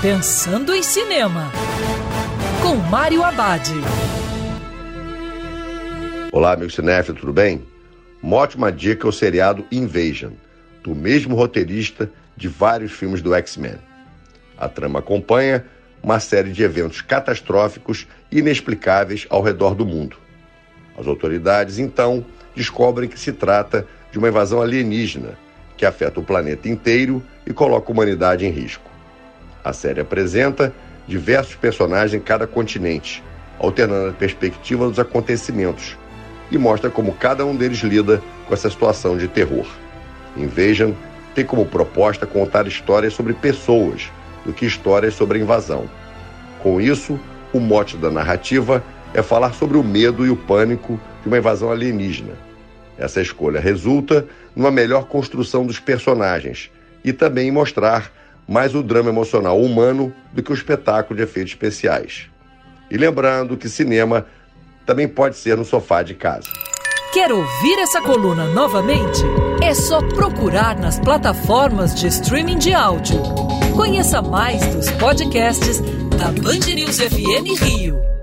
Pensando em Cinema, com Mário Abad. Olá, meu cinéfilo, tudo bem? Uma ótima dica é o seriado Invasion, do mesmo roteirista de vários filmes do X-Men. A trama acompanha uma série de eventos catastróficos e inexplicáveis ao redor do mundo. As autoridades, então, descobrem que se trata de uma invasão alienígena que afeta o planeta inteiro e coloca a humanidade em risco. A série apresenta diversos personagens em cada continente, alternando a perspectiva dos acontecimentos e mostra como cada um deles lida com essa situação de terror. Invasion tem como proposta contar histórias sobre pessoas do que histórias sobre invasão. Com isso, o mote da narrativa é falar sobre o medo e o pânico de uma invasão alienígena. Essa escolha resulta numa melhor construção dos personagens e também mostrar mais o drama emocional humano do que o espetáculo de efeitos especiais. E lembrando que cinema também pode ser no sofá de casa. Quer ouvir essa coluna novamente? É só procurar nas plataformas de streaming de áudio. Conheça mais dos podcasts da Band News FM Rio.